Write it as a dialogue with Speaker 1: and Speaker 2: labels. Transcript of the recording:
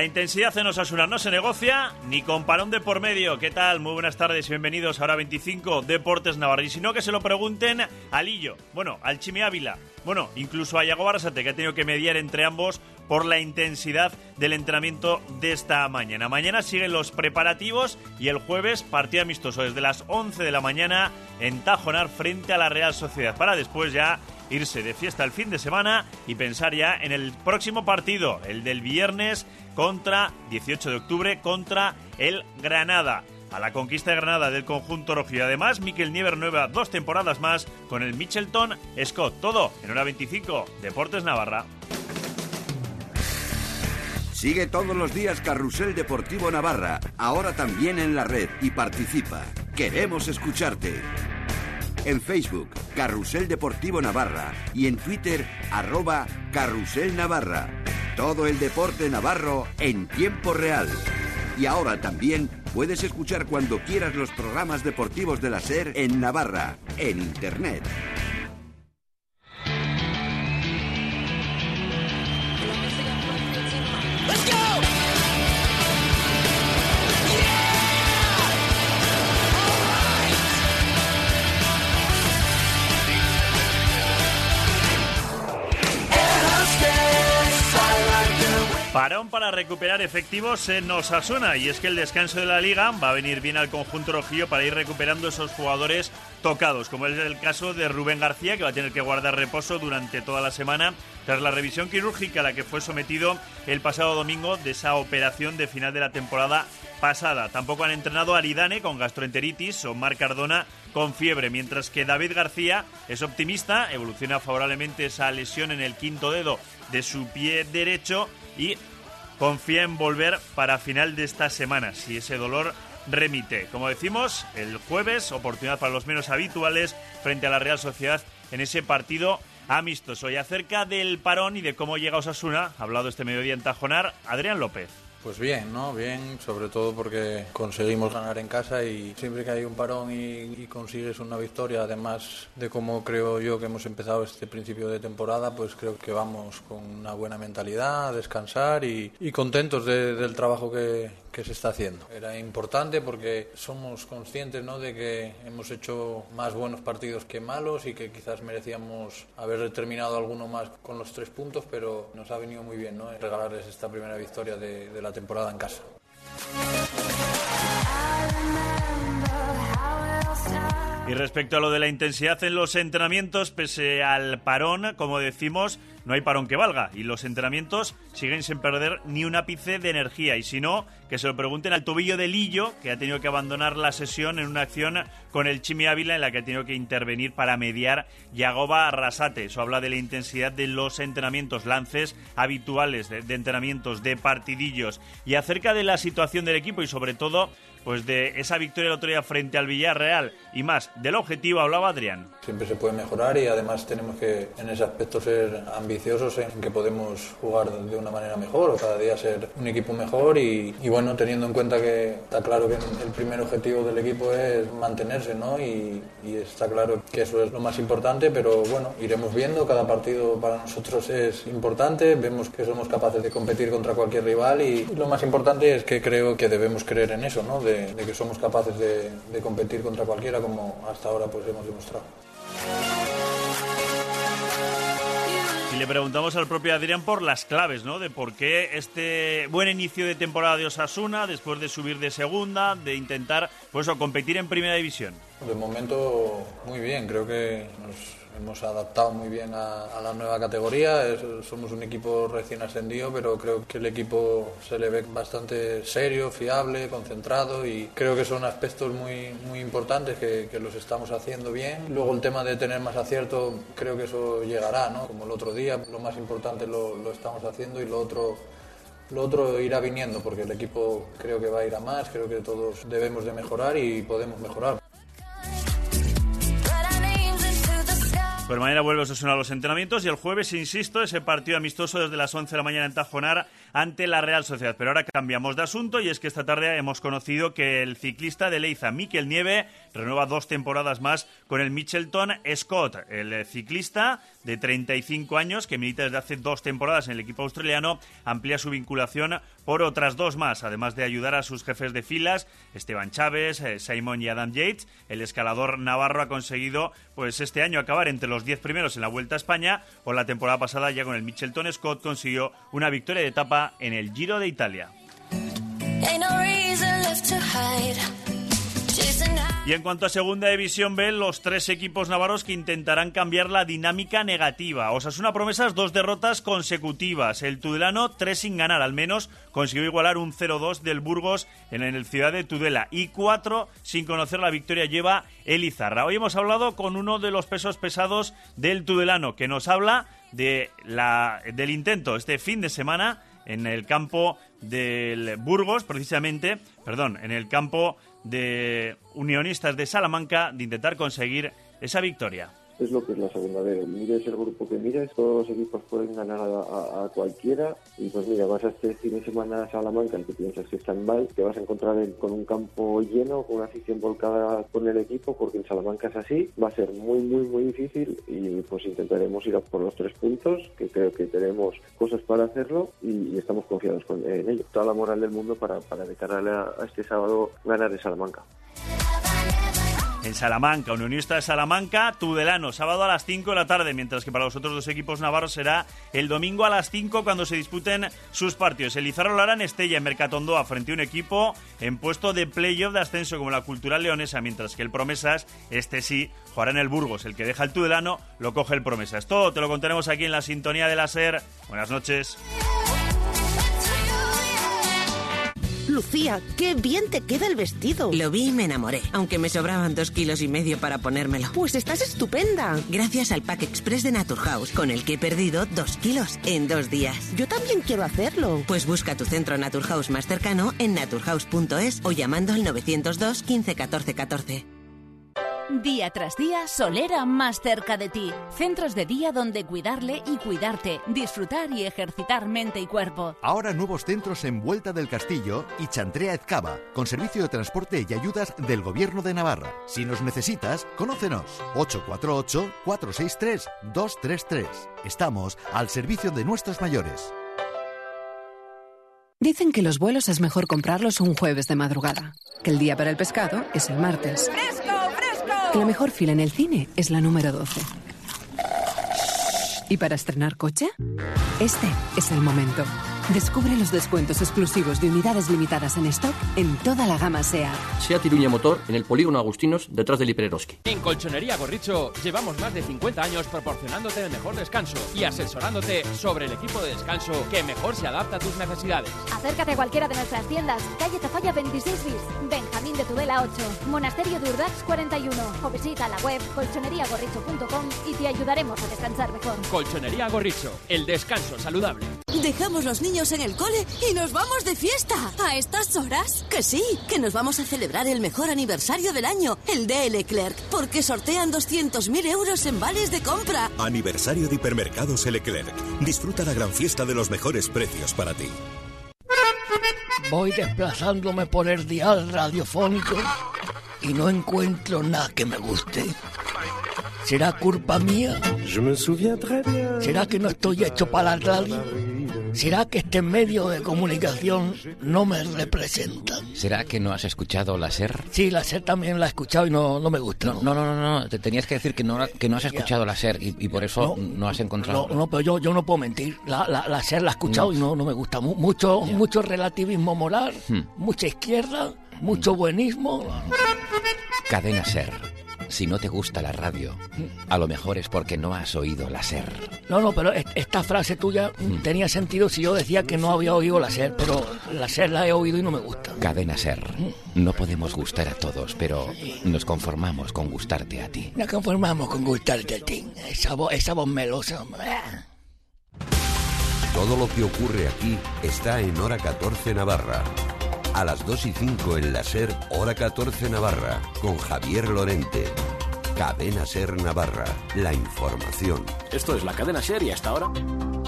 Speaker 1: La intensidad en Osasuna no se negocia ni con parón de por medio. ¿Qué tal? Muy buenas tardes y bienvenidos a Hora 25 Deportes Navarra. Y si no, que se lo pregunten a Lillo, bueno, al Chimi Ávila, bueno, incluso a Yago Barasate, que ha tenido que mediar entre ambos por la intensidad del entrenamiento de esta mañana. Mañana siguen los preparativos y el jueves partido amistoso desde las 11 de la mañana en Tajonar frente a la Real Sociedad para después ya irse de fiesta el fin de semana y pensar ya en el próximo partido, el del viernes contra 18 de octubre contra el Granada. A la conquista de Granada del conjunto rojo y además Miquel Niever nueva dos temporadas más con el Mitchelton Scott. Todo en hora 25, Deportes Navarra.
Speaker 2: Sigue todos los días Carrusel Deportivo Navarra, ahora también en la red y participa. Queremos escucharte. En Facebook, Carrusel Deportivo Navarra y en Twitter, arroba Carrusel Navarra. Todo el deporte navarro en tiempo real. Y ahora también puedes escuchar cuando quieras los programas deportivos de la SER en Navarra, en Internet.
Speaker 1: Parón para recuperar efectivos en Osasuna y es que el descanso de la liga va a venir bien al conjunto rojillo para ir recuperando esos jugadores tocados, como es el caso de Rubén García que va a tener que guardar reposo durante toda la semana tras la revisión quirúrgica a la que fue sometido el pasado domingo de esa operación de final de la temporada pasada. Tampoco han entrenado a Aridane con gastroenteritis o Marc Cardona con fiebre, mientras que David García es optimista, evoluciona favorablemente esa lesión en el quinto dedo de su pie derecho y confía en volver para final de esta semana, si ese dolor remite. Como decimos, el jueves, oportunidad para los menos habituales frente a la Real Sociedad en ese partido amistoso. Y acerca del parón y de cómo llega Osasuna, ha hablado este mediodía en Tajonar, Adrián López.
Speaker 3: Pues bien, ¿no? Bien, sobre todo porque conseguimos ganar en casa y siempre que hay un parón y, consigues una victoria, además de cómo creo yo que hemos empezado este principio de temporada, pues creo que vamos con una buena mentalidad, a descansar y, contentos del trabajo que, que se está haciendo. Era importante porque somos conscientes ¿no? de que hemos hecho más buenos partidos que malos y que quizás merecíamos haber terminado alguno más con los tres puntos, pero nos ha venido muy bien ¿no? regalarles esta primera victoria de, de la temporada en casa.
Speaker 1: Y respecto a lo de la intensidad en los entrenamientos, pese al parón, como decimos, no hay parón que valga. Y los entrenamientos siguen sin perder ni un ápice de energía. Y si no, que se lo pregunten al tobillo de Lillo, que ha tenido que abandonar la sesión en una acción con el Chimi Ávila en la que ha tenido que intervenir para mediar Yagoba Arrasate. Eso habla de la intensidad de los entrenamientos, lances habituales de, de entrenamientos, de partidillos. Y acerca de la situación del equipo y sobre todo pues de esa victoria el otro día frente al Villarreal y más del objetivo hablaba Adrián.
Speaker 3: Siempre se puede mejorar y además tenemos que en ese aspecto ser ambiciosos en que podemos jugar de una manera mejor o cada día ser un equipo mejor y, bueno, teniendo en cuenta que está claro que el primer objetivo del equipo es mantenerse ¿no? y, y está claro que eso es lo más importante, pero bueno, iremos viendo, cada partido para nosotros es importante, vemos que somos capaces de competir contra cualquier rival y, lo más importante es que creo que debemos creer en eso, ¿no? de, que somos capaces de, de competir contra cualquiera como hasta ahora pues hemos demostrado.
Speaker 1: Le preguntamos al propio Adrián por las claves, ¿no? De por qué este buen inicio de temporada de Osasuna, después de subir de segunda, de intentar, pues, competir en primera división.
Speaker 3: De momento, muy bien. Creo que nos hemos adaptado muy bien a, la nueva categoría. somos un equipo recién ascendido, pero creo que el equipo se le ve bastante serio, fiable, concentrado y creo que son aspectos muy, muy importantes que, los estamos haciendo bien. Luego el tema de tener más acierto, creo que eso llegará, ¿no? Como el otro día, lo más importante lo, lo estamos haciendo y lo otro lo otro irá viniendo porque el equipo creo que va a ir a más, creo que todos debemos de mejorar y podemos mejorar.
Speaker 1: Pues mañana vuelve a sonar los entrenamientos y el jueves, insisto, ese partido amistoso desde las 11 de la mañana en Tajonar ante la Real Sociedad. Pero ahora cambiamos de asunto y es que esta tarde hemos conocido que el ciclista de Leiza, Miquel Nieve, renueva dos temporadas más con el Michelton Scott, el ciclista de 35 años que milita desde hace dos temporadas en el equipo australiano, amplía su vinculación por otras dos más, además de ayudar a sus jefes de filas, Esteban Chávez, eh, Simon y Adam Yates. El escalador navarro ha conseguido pues este año acabar entre los 10 primeros en la Vuelta a España, o la temporada pasada ya con el Michelton Scott consiguió una victoria de etapa en el Giro de Italia. Y en cuanto a Segunda División B, los tres equipos navarros que intentarán cambiar la dinámica negativa. Osasuna promesas dos derrotas consecutivas. El Tudelano tres sin ganar, al menos consiguió igualar un 0-2 del Burgos en el Ciudad de Tudela. Y cuatro sin conocer la victoria lleva el Izarra. Hoy hemos hablado con uno de los pesos pesados del Tudelano, que nos habla de la, del intento este fin de semana en el campo del Burgos, precisamente, perdón, en el campo de Unionistas de Salamanca de intentar conseguir esa victoria
Speaker 4: es lo que es la segunda vez. Mires el grupo que mires, todos los equipos pueden ganar a, cualquiera. Y pues mira, vas a este fin de semana a Salamanca, que piensas que están mal, te vas a encontrar con un campo lleno, con una afición volcada con el equipo, porque en Salamanca es así. Va a ser muy, muy, muy difícil y pues intentaremos ir a por los tres puntos, que creo que tenemos cosas para hacerlo y, estamos confiados en ello. Toda la moral del mundo para, para de a, a este sábado ganar en Salamanca
Speaker 1: en Salamanca, Unionista de Salamanca, Tudelano, sábado a las 5 de la tarde, mientras que para los otros dos equipos navarros será el domingo a las 5 cuando se disputen sus partidos. El Izarro Lara en Estella en Mercatondoa frente a un equipo en puesto de playoff de ascenso como la Cultural Leonesa, mientras que el Promesas, este sí, jugará en el Burgos. El que deja el Tudelano lo coge el Promesas. Todo te lo contaremos aquí en la sintonía de la SER. Buenas noches.
Speaker 5: Lucía, qué bien te queda el vestido.
Speaker 6: Lo vi y me enamoré, aunque me sobraban dos kilos y medio para ponérmelo.
Speaker 5: Pues estás estupenda.
Speaker 6: Gracias al Pack Express de Naturhaus, con el que he perdido dos kilos en dos días.
Speaker 5: Yo también quiero hacerlo.
Speaker 6: Pues busca tu centro Naturhaus más cercano en naturhaus.es o llamando al 902 15 14 14.
Speaker 7: Día tras día, Solera más cerca de ti. Centros de día donde cuidarle y cuidarte, disfrutar y ejercitar mente y cuerpo.
Speaker 8: Ahora nuevos centros en Vuelta del Castillo y Chantrea Ezcaba, con servicio de transporte y ayudas del Gobierno de Navarra. Si nos necesitas, conócenos. 848-463-233. Estamos al servicio de nuestros mayores.
Speaker 9: Dicen que los vuelos es mejor comprarlos un jueves de madrugada, que el día para el pescado es el martes. ¡Fresco! La mejor fila en el cine es la número 12. ¿Y para estrenar coche? Este es el momento. Descubre los descuentos exclusivos de unidades limitadas en stock en toda la gama SEAT.
Speaker 10: SEAT Iruña Motor en el polígono Agustinos detrás del Hipereroski.
Speaker 11: En Colchonería Gorricho llevamos más de 50 años proporcionándote el mejor descanso y asesorándote sobre el equipo de descanso que mejor se adapta a tus necesidades.
Speaker 12: Acércate a cualquiera de nuestras tiendas. Calle Tafalla 26 bis, Benjamín de Tudela 8, Monasterio de Urdax 41 o visita la web colchoneriagorricho.com y te ayudaremos a descansar mejor.
Speaker 11: Colchonería Gorricho, el descanso saludable.
Speaker 13: Dejamos los niños en el cole y nos vamos de fiesta. ¿A estas horas? Que sí, que nos vamos a celebrar el mejor aniversario del año, el de Leclerc, porque sortean 200.000 euros en vales de compra.
Speaker 14: Aniversario de Hipermercados Leclerc. Disfruta la gran fiesta de los mejores precios para ti.
Speaker 15: Voy desplazándome por el dial radiofónico y no encuentro nada que me guste. ¿Será culpa mía? ¿Será que no estoy hecho para la radio? ¿Será que este medio de comunicación no me representa?
Speaker 16: ¿Será que no has escuchado la SER?
Speaker 15: Sí, la SER también la he escuchado y no, no me gusta.
Speaker 16: No, no, no, no, te tenías que decir que no, que no has escuchado la SER y, por eso no, has encontrado...
Speaker 15: No, no, pero yo, yo no puedo mentir. La, la, SER la he escuchado y no, no me gusta. Mucho, mucho relativismo moral, hmm. mucha izquierda, mucho buenismo.
Speaker 16: Cadena SER si no te gusta la radio, a lo mejor es porque no has oído la SER.
Speaker 15: No, no, pero esta frase tuya mm. tenía sentido si yo decía que no había oído la SER, pero la SER la he oído y no me gusta.
Speaker 16: Cadena SER. Mm. No podemos gustar a todos, pero nos conformamos con gustarte a ti.
Speaker 15: Nos conformamos con gustarte a ti. Esa voz, esa voz melosa.
Speaker 2: Todo lo que ocurre aquí está en Hora 14 Navarra a las 2 y 5 en la SER, hora 14 Navarra, con Javier Lorente. Cadena SER Navarra, la información.
Speaker 17: Esto es la cadena SER y hasta ahora...